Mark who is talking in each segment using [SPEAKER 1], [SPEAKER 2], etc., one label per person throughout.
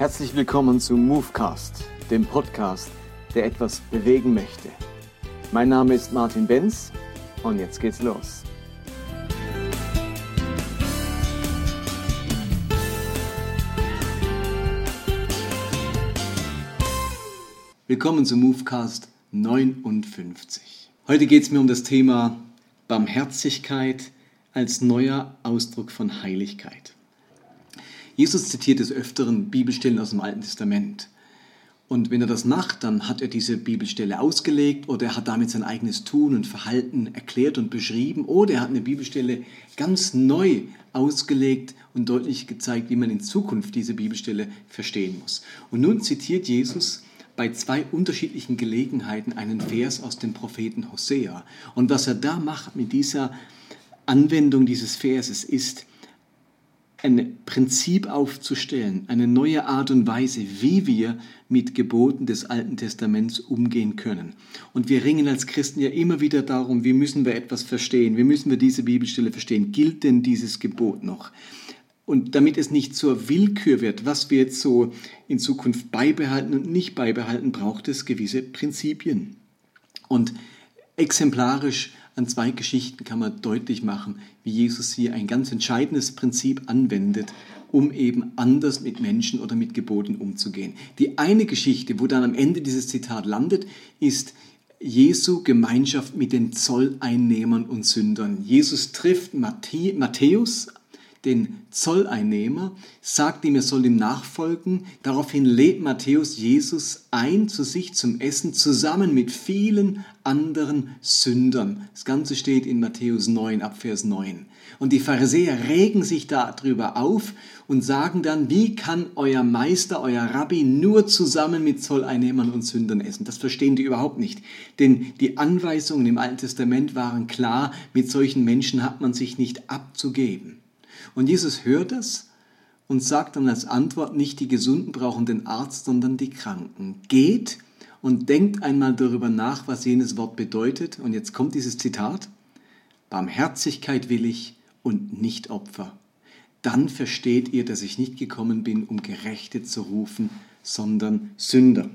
[SPEAKER 1] Herzlich willkommen zu Movecast, dem Podcast, der etwas bewegen möchte. Mein Name ist Martin Benz und jetzt geht's los. Willkommen zu Movecast 59. Heute geht es mir um das Thema Barmherzigkeit als neuer Ausdruck von Heiligkeit. Jesus zitiert des Öfteren Bibelstellen aus dem Alten Testament. Und wenn er das macht, dann hat er diese Bibelstelle ausgelegt oder er hat damit sein eigenes Tun und Verhalten erklärt und beschrieben oder er hat eine Bibelstelle ganz neu ausgelegt und deutlich gezeigt, wie man in Zukunft diese Bibelstelle verstehen muss. Und nun zitiert Jesus bei zwei unterschiedlichen Gelegenheiten einen Vers aus dem Propheten Hosea. Und was er da macht mit dieser Anwendung dieses Verses ist, ein Prinzip aufzustellen, eine neue Art und Weise, wie wir mit Geboten des Alten Testaments umgehen können. Und wir ringen als Christen ja immer wieder darum, wie müssen wir etwas verstehen, wie müssen wir diese Bibelstelle verstehen, gilt denn dieses Gebot noch? Und damit es nicht zur Willkür wird, was wir jetzt so in Zukunft beibehalten und nicht beibehalten, braucht es gewisse Prinzipien. Und exemplarisch an zwei Geschichten kann man deutlich machen, wie Jesus hier ein ganz entscheidendes Prinzip anwendet, um eben anders mit Menschen oder mit Geboten umzugehen. Die eine Geschichte, wo dann am Ende dieses Zitat landet, ist Jesu Gemeinschaft mit den Zolleinnehmern und Sündern. Jesus trifft Matthäus, den Zolleinnehmer, sagt ihm, er soll ihm nachfolgen. Daraufhin lädt Matthäus Jesus ein zu sich zum Essen zusammen mit vielen anderen Sündern. Das Ganze steht in Matthäus 9 ab Vers 9. Und die Pharisäer regen sich darüber auf und sagen dann, wie kann euer Meister, euer Rabbi nur zusammen mit Zolleinnehmern und Sündern essen? Das verstehen die überhaupt nicht. Denn die Anweisungen im Alten Testament waren klar, mit solchen Menschen hat man sich nicht abzugeben. Und Jesus hört es und sagt dann als Antwort, nicht die Gesunden brauchen den Arzt, sondern die Kranken. Geht und denkt einmal darüber nach, was jenes Wort bedeutet. Und jetzt kommt dieses Zitat. Barmherzigkeit will ich und nicht Opfer. Dann versteht ihr, dass ich nicht gekommen bin, um Gerechte zu rufen, sondern Sünder.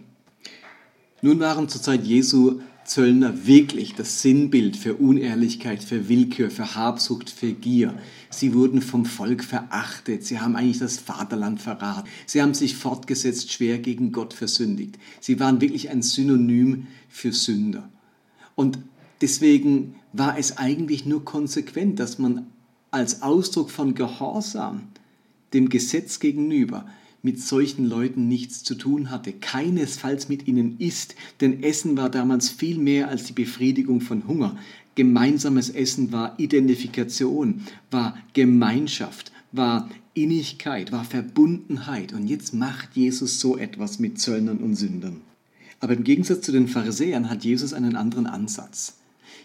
[SPEAKER 1] Nun waren zur Zeit Jesu Zöllner wirklich das Sinnbild für Unehrlichkeit, für Willkür, für Habsucht, für Gier. Sie wurden vom Volk verachtet. Sie haben eigentlich das Vaterland verraten. Sie haben sich fortgesetzt schwer gegen Gott versündigt. Sie waren wirklich ein Synonym für Sünder. Und deswegen war es eigentlich nur konsequent, dass man als Ausdruck von Gehorsam dem Gesetz gegenüber mit solchen Leuten nichts zu tun hatte, keinesfalls mit ihnen isst, denn Essen war damals viel mehr als die Befriedigung von Hunger. Gemeinsames Essen war Identifikation, war Gemeinschaft, war Innigkeit, war Verbundenheit. Und jetzt macht Jesus so etwas mit Zöllnern und Sündern. Aber im Gegensatz zu den Pharisäern hat Jesus einen anderen Ansatz.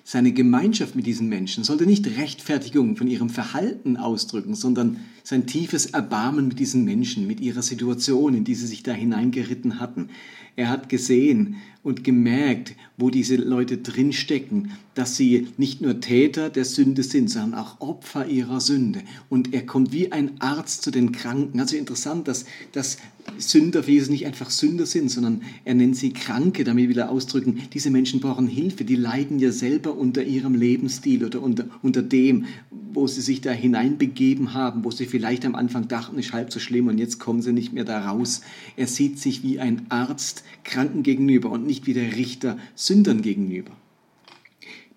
[SPEAKER 1] Seine Gemeinschaft mit diesen Menschen sollte nicht Rechtfertigung von ihrem Verhalten ausdrücken, sondern sein tiefes Erbarmen mit diesen Menschen, mit ihrer Situation, in die sie sich da hineingeritten hatten. Er hat gesehen und gemerkt, wo diese Leute drinstecken, dass sie nicht nur Täter der Sünde sind, sondern auch Opfer ihrer Sünde. Und er kommt wie ein Arzt zu den Kranken. Also interessant, dass, dass Sünder für Jesus nicht einfach Sünder sind, sondern er nennt sie Kranke, damit will er ausdrücken, diese Menschen brauchen Hilfe, die leiden ja selber unter ihrem Lebensstil oder unter, unter dem, wo sie sich da hineinbegeben haben, wo sie vielleicht am Anfang dachten, ist halb so schlimm und jetzt kommen sie nicht mehr da raus. Er sieht sich wie ein Arzt Kranken gegenüber und nicht wie der Richter Sündern gegenüber.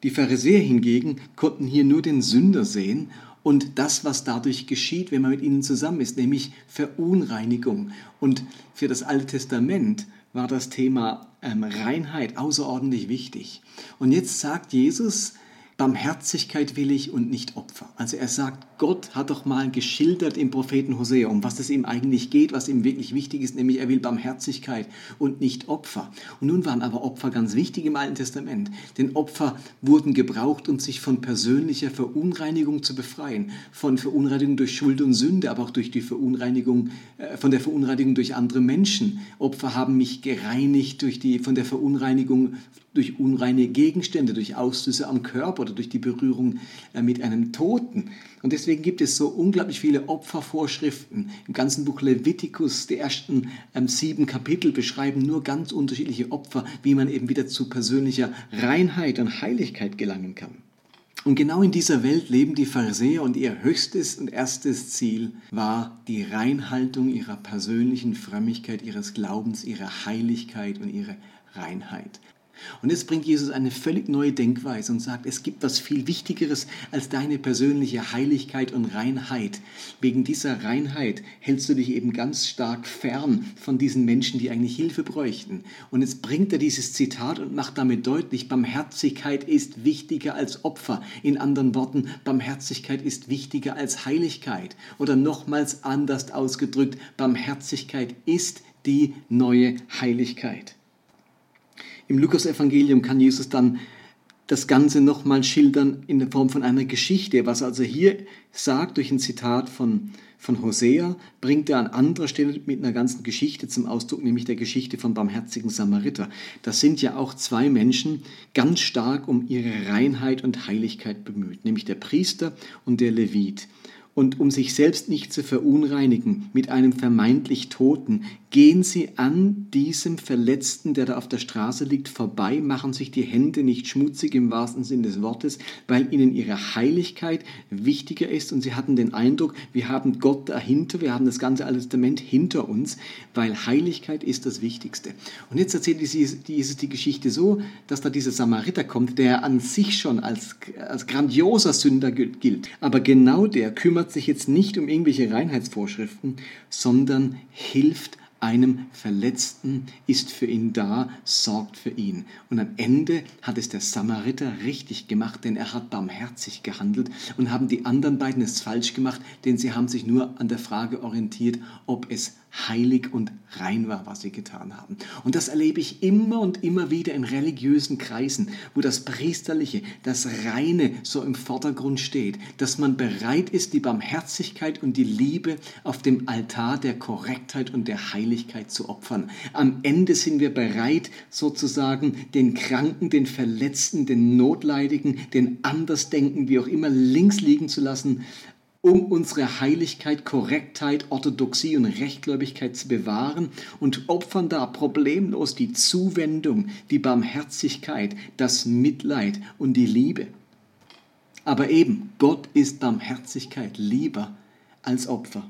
[SPEAKER 1] Die Pharisäer hingegen konnten hier nur den Sünder sehen und das, was dadurch geschieht, wenn man mit ihnen zusammen ist, nämlich Verunreinigung. Und für das Alte Testament war das Thema ähm, Reinheit außerordentlich wichtig. Und jetzt sagt Jesus, Barmherzigkeit will ich und nicht Opfer. Also er sagt, Gott hat doch mal geschildert im Propheten Hosea, um was es ihm eigentlich geht, was ihm wirklich wichtig ist, nämlich er will Barmherzigkeit und nicht Opfer. Und nun waren aber Opfer ganz wichtig im Alten Testament, denn Opfer wurden gebraucht, um sich von persönlicher Verunreinigung zu befreien, von Verunreinigung durch Schuld und Sünde, aber auch durch die Verunreinigung, äh, von der Verunreinigung durch andere Menschen. Opfer haben mich gereinigt durch die, von der Verunreinigung durch unreine Gegenstände, durch Ausstöße am Körper oder durch die Berührung äh, mit einem Toten. Und deswegen gibt es so unglaublich viele Opfervorschriften. Im ganzen Buch Leviticus, die ersten ähm, sieben Kapitel beschreiben nur ganz unterschiedliche Opfer, wie man eben wieder zu persönlicher Reinheit und Heiligkeit gelangen kann. Und genau in dieser Welt leben die Pharisäer und ihr höchstes und erstes Ziel war die Reinhaltung ihrer persönlichen Frömmigkeit, ihres Glaubens, ihrer Heiligkeit und ihre Reinheit. Und jetzt bringt Jesus eine völlig neue Denkweise und sagt, es gibt was viel Wichtigeres als deine persönliche Heiligkeit und Reinheit. Wegen dieser Reinheit hältst du dich eben ganz stark fern von diesen Menschen, die eigentlich Hilfe bräuchten. Und jetzt bringt er dieses Zitat und macht damit deutlich, Barmherzigkeit ist wichtiger als Opfer. In anderen Worten, Barmherzigkeit ist wichtiger als Heiligkeit. Oder nochmals anders ausgedrückt, Barmherzigkeit ist die neue Heiligkeit. Im Lukas-Evangelium kann Jesus dann das Ganze nochmal schildern in der Form von einer Geschichte. Was also hier sagt, durch ein Zitat von, von Hosea, bringt er an anderer Stelle mit einer ganzen Geschichte zum Ausdruck, nämlich der Geschichte von barmherzigen Samariter. Das sind ja auch zwei Menschen ganz stark um ihre Reinheit und Heiligkeit bemüht, nämlich der Priester und der Levit und um sich selbst nicht zu verunreinigen mit einem vermeintlich Toten, gehen sie an diesem Verletzten, der da auf der Straße liegt, vorbei, machen sich die Hände nicht schmutzig im wahrsten Sinne des Wortes, weil ihnen ihre Heiligkeit wichtiger ist und sie hatten den Eindruck, wir haben Gott dahinter, wir haben das ganze Alte Testament hinter uns, weil Heiligkeit ist das Wichtigste. Und jetzt erzählt Jesus die Geschichte so, dass da dieser Samariter kommt, der an sich schon als, als grandioser Sünder gilt, aber genau der kümmert kümmert sich jetzt nicht um irgendwelche Reinheitsvorschriften, sondern hilft einem Verletzten, ist für ihn da, sorgt für ihn. Und am Ende hat es der Samariter richtig gemacht, denn er hat barmherzig gehandelt und haben die anderen beiden es falsch gemacht, denn sie haben sich nur an der Frage orientiert, ob es heilig und rein war, was sie getan haben. Und das erlebe ich immer und immer wieder in religiösen Kreisen, wo das Priesterliche, das Reine so im Vordergrund steht, dass man bereit ist, die Barmherzigkeit und die Liebe auf dem Altar der Korrektheit und der Heiligkeit zu opfern. Am Ende sind wir bereit, sozusagen den Kranken, den Verletzten, den Notleidigen, den Andersdenken, wie auch immer, links liegen zu lassen, um unsere Heiligkeit, Korrektheit, Orthodoxie und Rechtgläubigkeit zu bewahren und opfern da problemlos die Zuwendung, die Barmherzigkeit, das Mitleid und die Liebe. Aber eben, Gott ist Barmherzigkeit lieber als Opfer.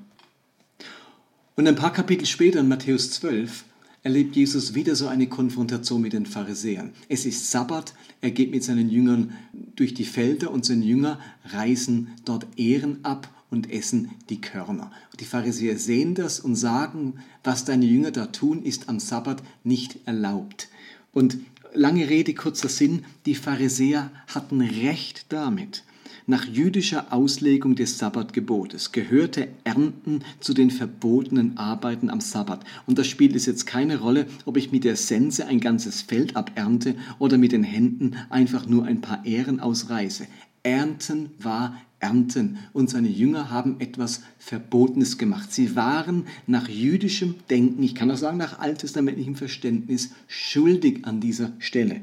[SPEAKER 1] Und ein paar Kapitel später in Matthäus 12 erlebt Jesus wieder so eine Konfrontation mit den Pharisäern. Es ist Sabbat, er geht mit seinen Jüngern durch die Felder und seine Jünger reißen dort Ehren ab und essen die Körner. Die Pharisäer sehen das und sagen, was deine Jünger da tun, ist am Sabbat nicht erlaubt. Und lange Rede, kurzer Sinn, die Pharisäer hatten recht damit. Nach jüdischer Auslegung des Sabbatgebotes gehörte Ernten zu den verbotenen Arbeiten am Sabbat. Und da spielt es jetzt keine Rolle, ob ich mit der Sense ein ganzes Feld abernte oder mit den Händen einfach nur ein paar Ähren ausreiße. Ernten war Ernten. Und seine Jünger haben etwas Verbotenes gemacht. Sie waren nach jüdischem Denken, ich kann auch sagen nach alttestamentlichem Verständnis, schuldig an dieser Stelle.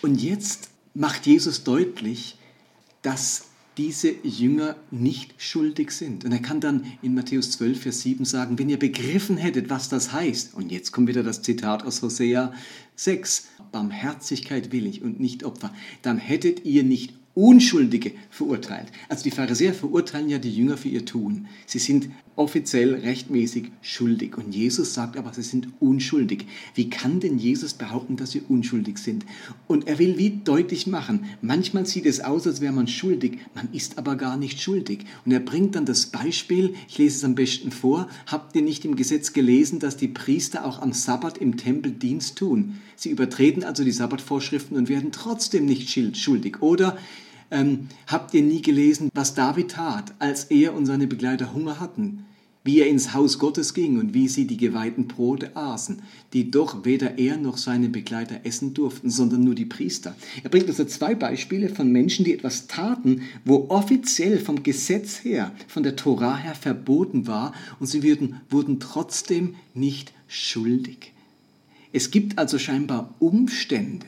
[SPEAKER 1] Und jetzt macht Jesus deutlich, dass diese Jünger nicht schuldig sind. Und er kann dann in Matthäus 12, Vers 7 sagen, wenn ihr begriffen hättet, was das heißt, und jetzt kommt wieder das Zitat aus Hosea 6, Barmherzigkeit will ich und nicht Opfer, dann hättet ihr nicht Unschuldige verurteilt. Also die Pharisäer verurteilen ja die Jünger für ihr Tun. Sie sind offiziell rechtmäßig schuldig. Und Jesus sagt aber, sie sind unschuldig. Wie kann denn Jesus behaupten, dass sie unschuldig sind? Und er will wie deutlich machen, manchmal sieht es aus, als wäre man schuldig, man ist aber gar nicht schuldig. Und er bringt dann das Beispiel, ich lese es am besten vor, habt ihr nicht im Gesetz gelesen, dass die Priester auch am Sabbat im Tempel Dienst tun? Sie übertreten also die Sabbatvorschriften und werden trotzdem nicht schuldig. Oder ähm, habt ihr nie gelesen, was David tat, als er und seine Begleiter Hunger hatten? Wie er ins Haus Gottes ging und wie sie die geweihten Brote aßen, die doch weder er noch seine Begleiter essen durften, sondern nur die Priester. Er bringt also zwei Beispiele von Menschen, die etwas taten, wo offiziell vom Gesetz her, von der Tora her verboten war und sie wurden, wurden trotzdem nicht schuldig. Es gibt also scheinbar Umstände,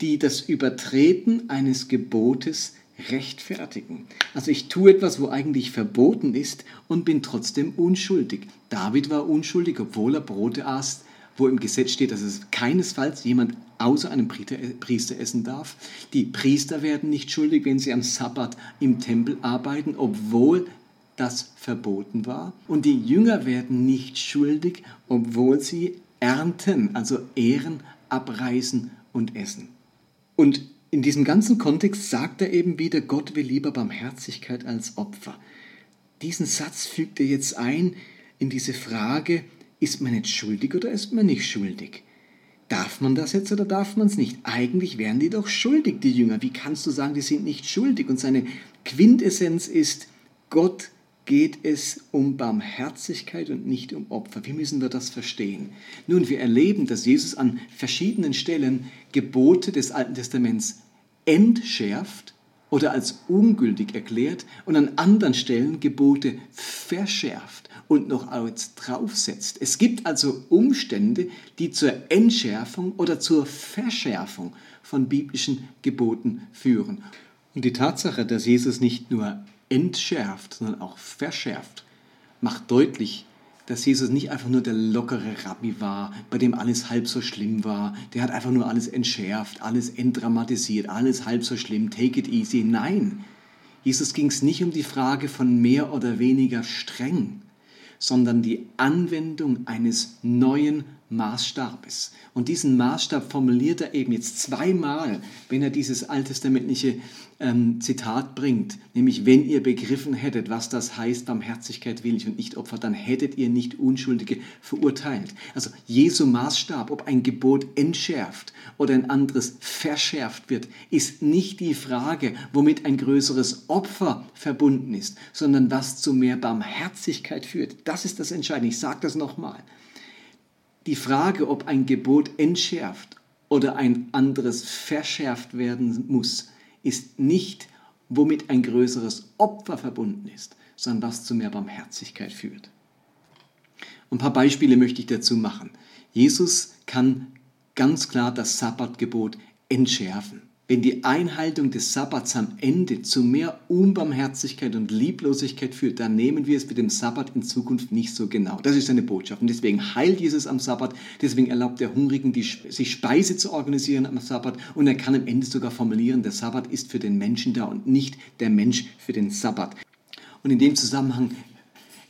[SPEAKER 1] die das Übertreten eines Gebotes rechtfertigen. Also ich tue etwas, wo eigentlich verboten ist und bin trotzdem unschuldig. David war unschuldig, obwohl er Brote aß, wo im Gesetz steht, dass es keinesfalls jemand außer einem Priester essen darf. Die Priester werden nicht schuldig, wenn sie am Sabbat im Tempel arbeiten, obwohl das verboten war. Und die Jünger werden nicht schuldig, obwohl sie ernten, also Ehren abreißen und essen. Und in diesem ganzen Kontext sagt er eben wieder, Gott will lieber Barmherzigkeit als Opfer. Diesen Satz fügt er jetzt ein in diese Frage, ist man jetzt schuldig oder ist man nicht schuldig? Darf man das jetzt oder darf man es nicht? Eigentlich wären die doch schuldig, die Jünger. Wie kannst du sagen, die sind nicht schuldig? Und seine Quintessenz ist, Gott geht es um Barmherzigkeit und nicht um Opfer. Wie müssen wir das verstehen? Nun, wir erleben, dass Jesus an verschiedenen Stellen Gebote des Alten Testaments entschärft oder als ungültig erklärt und an anderen Stellen Gebote verschärft und noch eins draufsetzt. Es gibt also Umstände, die zur Entschärfung oder zur Verschärfung von biblischen Geboten führen. Und die Tatsache, dass Jesus nicht nur entschärft, sondern auch verschärft, macht deutlich, dass Jesus nicht einfach nur der lockere Rabbi war, bei dem alles halb so schlimm war. Der hat einfach nur alles entschärft, alles entdramatisiert, alles halb so schlimm, take it easy. Nein, Jesus ging es nicht um die Frage von mehr oder weniger streng, sondern die Anwendung eines neuen Maßstabes. Und diesen Maßstab formuliert er eben jetzt zweimal, wenn er dieses alttestamentliche ähm, Zitat bringt, nämlich wenn ihr begriffen hättet, was das heißt, Barmherzigkeit will ich und nicht Opfer, dann hättet ihr nicht Unschuldige verurteilt. Also Jesu Maßstab, ob ein Gebot entschärft oder ein anderes verschärft wird, ist nicht die Frage, womit ein größeres Opfer verbunden ist, sondern was zu mehr Barmherzigkeit führt. Das ist das Entscheidende. Ich sage das nochmal. Die Frage, ob ein Gebot entschärft oder ein anderes verschärft werden muss, ist nicht, womit ein größeres Opfer verbunden ist, sondern was zu mehr Barmherzigkeit führt. Ein paar Beispiele möchte ich dazu machen. Jesus kann ganz klar das Sabbatgebot entschärfen. Wenn die Einhaltung des Sabbats am Ende zu mehr Unbarmherzigkeit und Lieblosigkeit führt, dann nehmen wir es mit dem Sabbat in Zukunft nicht so genau. Das ist seine Botschaft. Und deswegen heilt Jesus am Sabbat, deswegen erlaubt der Hungrigen, die, sich Speise zu organisieren am Sabbat. Und er kann am Ende sogar formulieren, der Sabbat ist für den Menschen da und nicht der Mensch für den Sabbat. Und in dem Zusammenhang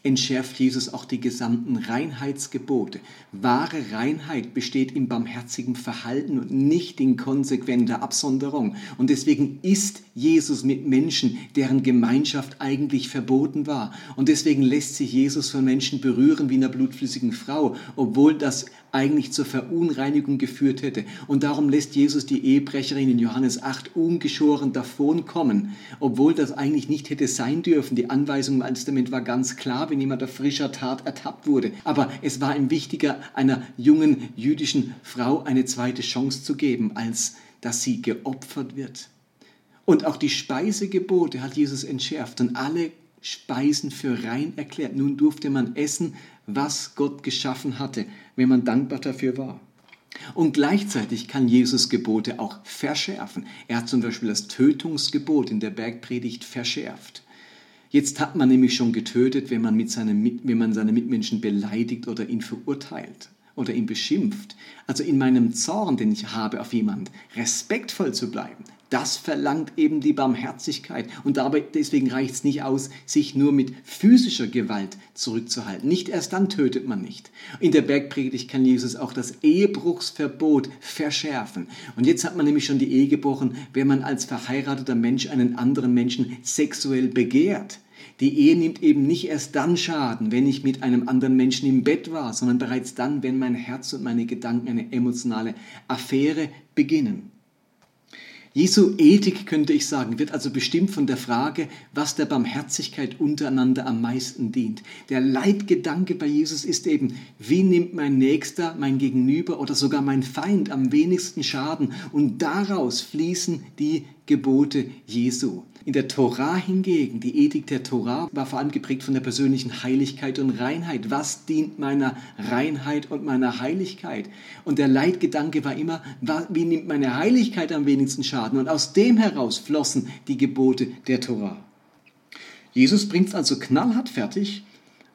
[SPEAKER 1] entschärft Jesus auch die gesamten Reinheitsgebote. Wahre Reinheit besteht im barmherzigen Verhalten und nicht in konsequenter Absonderung. Und deswegen ist Jesus mit Menschen, deren Gemeinschaft eigentlich verboten war. Und deswegen lässt sich Jesus von Menschen berühren wie einer blutflüssigen Frau, obwohl das eigentlich zur Verunreinigung geführt hätte. Und darum lässt Jesus die Ehebrecherin in Johannes 8 ungeschoren davonkommen, obwohl das eigentlich nicht hätte sein dürfen. Die Anweisung im Alten Testament war ganz klar, wenn jemand auf frischer Tat ertappt wurde. Aber es war ihm wichtiger, einer jungen jüdischen Frau eine zweite Chance zu geben, als dass sie geopfert wird. Und auch die Speisegebote hat Jesus entschärft und alle Speisen für rein erklärt. Nun durfte man essen, was Gott geschaffen hatte, wenn man dankbar dafür war. Und gleichzeitig kann Jesus Gebote auch verschärfen. Er hat zum Beispiel das Tötungsgebot in der Bergpredigt verschärft. Jetzt hat man nämlich schon getötet, wenn man, mit seinem, wenn man seine Mitmenschen beleidigt oder ihn verurteilt oder ihn beschimpft. Also in meinem Zorn, den ich habe auf jemand, respektvoll zu bleiben, das verlangt eben die Barmherzigkeit. Und dabei, deswegen reicht es nicht aus, sich nur mit physischer Gewalt zurückzuhalten. Nicht erst dann tötet man nicht. In der Bergpredigt kann Jesus auch das Ehebruchsverbot verschärfen. Und jetzt hat man nämlich schon die Ehe gebrochen, wenn man als verheirateter Mensch einen anderen Menschen sexuell begehrt. Die Ehe nimmt eben nicht erst dann Schaden, wenn ich mit einem anderen Menschen im Bett war, sondern bereits dann, wenn mein Herz und meine Gedanken eine emotionale Affäre beginnen. Jesu Ethik, könnte ich sagen, wird also bestimmt von der Frage, was der Barmherzigkeit untereinander am meisten dient. Der Leitgedanke bei Jesus ist eben, wie nimmt mein Nächster, mein Gegenüber oder sogar mein Feind am wenigsten Schaden? Und daraus fließen die Gebote Jesu. In der Tora hingegen, die Ethik der Tora, war vor allem geprägt von der persönlichen Heiligkeit und Reinheit. Was dient meiner Reinheit und meiner Heiligkeit? Und der Leitgedanke war immer, wie nimmt meine Heiligkeit am wenigsten Schaden? Und aus dem heraus flossen die Gebote der Tora. Jesus bringt es also knallhart fertig,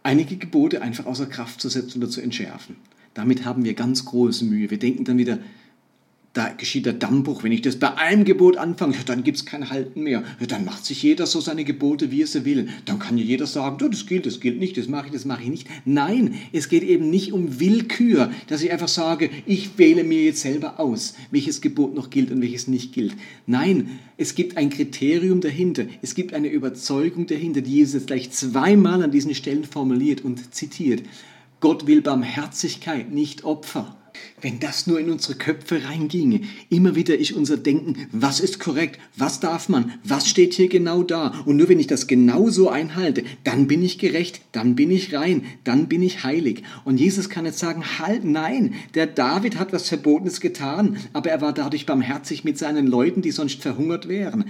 [SPEAKER 1] einige Gebote einfach außer Kraft zu setzen oder zu entschärfen. Damit haben wir ganz große Mühe. Wir denken dann wieder, da geschieht der Dammbruch. Wenn ich das bei einem Gebot anfange, dann gibt es kein Halten mehr. Dann macht sich jeder so seine Gebote, wie er sie will. Dann kann ja jeder sagen, das gilt, das gilt nicht, das mache ich, das mache ich nicht. Nein, es geht eben nicht um Willkür, dass ich einfach sage, ich wähle mir jetzt selber aus, welches Gebot noch gilt und welches nicht gilt. Nein, es gibt ein Kriterium dahinter. Es gibt eine Überzeugung dahinter, die Jesus jetzt gleich zweimal an diesen Stellen formuliert und zitiert. Gott will Barmherzigkeit, nicht Opfer. Wenn das nur in unsere Köpfe reinginge, immer wieder ist unser Denken, was ist korrekt, was darf man, was steht hier genau da. Und nur wenn ich das genau so einhalte, dann bin ich gerecht, dann bin ich rein, dann bin ich heilig. Und Jesus kann jetzt sagen, halt, nein, der David hat was Verbotenes getan, aber er war dadurch barmherzig mit seinen Leuten, die sonst verhungert wären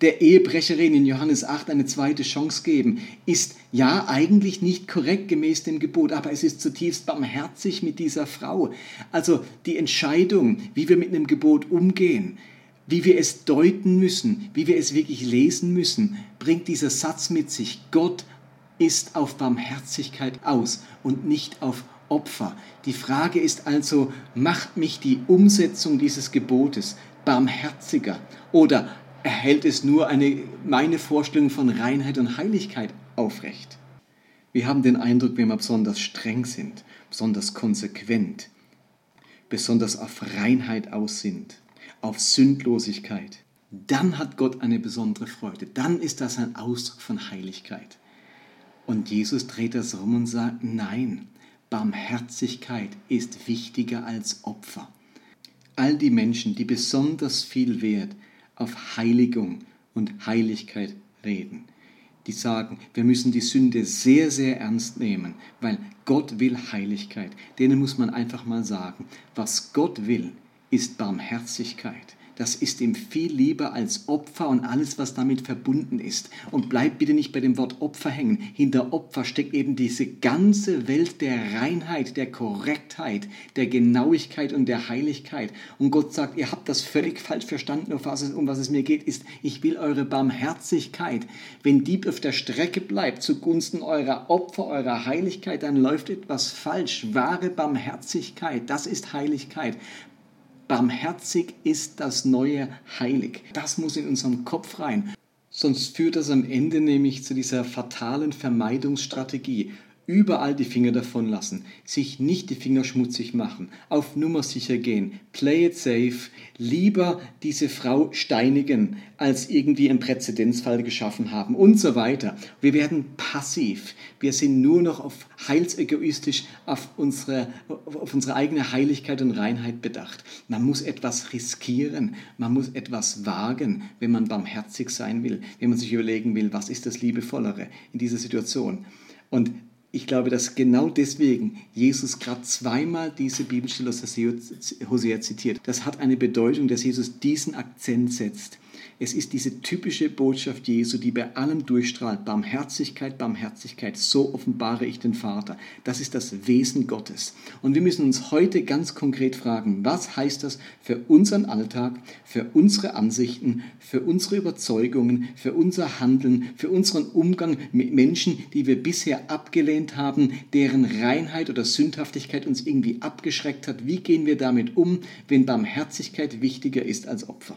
[SPEAKER 1] der Ehebrecherin in Johannes 8 eine zweite Chance geben, ist ja eigentlich nicht korrekt gemäß dem Gebot, aber es ist zutiefst barmherzig mit dieser Frau. Also die Entscheidung, wie wir mit einem Gebot umgehen, wie wir es deuten müssen, wie wir es wirklich lesen müssen, bringt dieser Satz mit sich. Gott ist auf Barmherzigkeit aus und nicht auf Opfer. Die Frage ist also, macht mich die Umsetzung dieses Gebotes barmherziger oder erhält es nur eine, meine Vorstellung von Reinheit und Heiligkeit aufrecht. Wir haben den Eindruck, wenn wir besonders streng sind, besonders konsequent, besonders auf Reinheit aus sind, auf Sündlosigkeit, dann hat Gott eine besondere Freude. Dann ist das ein Ausdruck von Heiligkeit. Und Jesus dreht das rum und sagt, nein, Barmherzigkeit ist wichtiger als Opfer. All die Menschen, die besonders viel Wert auf Heiligung und Heiligkeit reden. Die sagen, wir müssen die Sünde sehr, sehr ernst nehmen, weil Gott will Heiligkeit. Denen muss man einfach mal sagen, was Gott will, ist Barmherzigkeit. Das ist ihm viel lieber als Opfer und alles, was damit verbunden ist. Und bleibt bitte nicht bei dem Wort Opfer hängen. Hinter Opfer steckt eben diese ganze Welt der Reinheit, der Korrektheit, der Genauigkeit und der Heiligkeit. Und Gott sagt, ihr habt das völlig falsch verstanden, um was es, mir geht, ist, ich will eure Barmherzigkeit. Wenn die auf der Strecke bleibt zugunsten eurer Opfer, eurer Heiligkeit, dann läuft etwas falsch. Wahre Barmherzigkeit, das ist Heiligkeit. Barmherzig ist das neue Heilig. Das muss in unserem Kopf rein. Sonst führt das am Ende nämlich zu dieser fatalen Vermeidungsstrategie überall die Finger davon lassen, sich nicht die Finger schmutzig machen, auf Nummer sicher gehen, play it safe, lieber diese Frau steinigen, als irgendwie einen Präzedenzfall geschaffen haben und so weiter. Wir werden passiv, wir sind nur noch auf heilsegoistisch auf unsere, auf unsere eigene Heiligkeit und Reinheit bedacht. Man muss etwas riskieren, man muss etwas wagen, wenn man barmherzig sein will, wenn man sich überlegen will, was ist das Liebevollere in dieser Situation. Und ich glaube, dass genau deswegen Jesus gerade zweimal diese Bibelstelle aus Hosea zitiert. Das hat eine Bedeutung, dass Jesus diesen Akzent setzt. Es ist diese typische Botschaft Jesu, die bei allem durchstrahlt. Barmherzigkeit, Barmherzigkeit, so offenbare ich den Vater. Das ist das Wesen Gottes. Und wir müssen uns heute ganz konkret fragen, was heißt das für unseren Alltag, für unsere Ansichten, für unsere Überzeugungen, für unser Handeln, für unseren Umgang mit Menschen, die wir bisher abgelehnt haben, deren Reinheit oder Sündhaftigkeit uns irgendwie abgeschreckt hat. Wie gehen wir damit um, wenn Barmherzigkeit wichtiger ist als Opfer?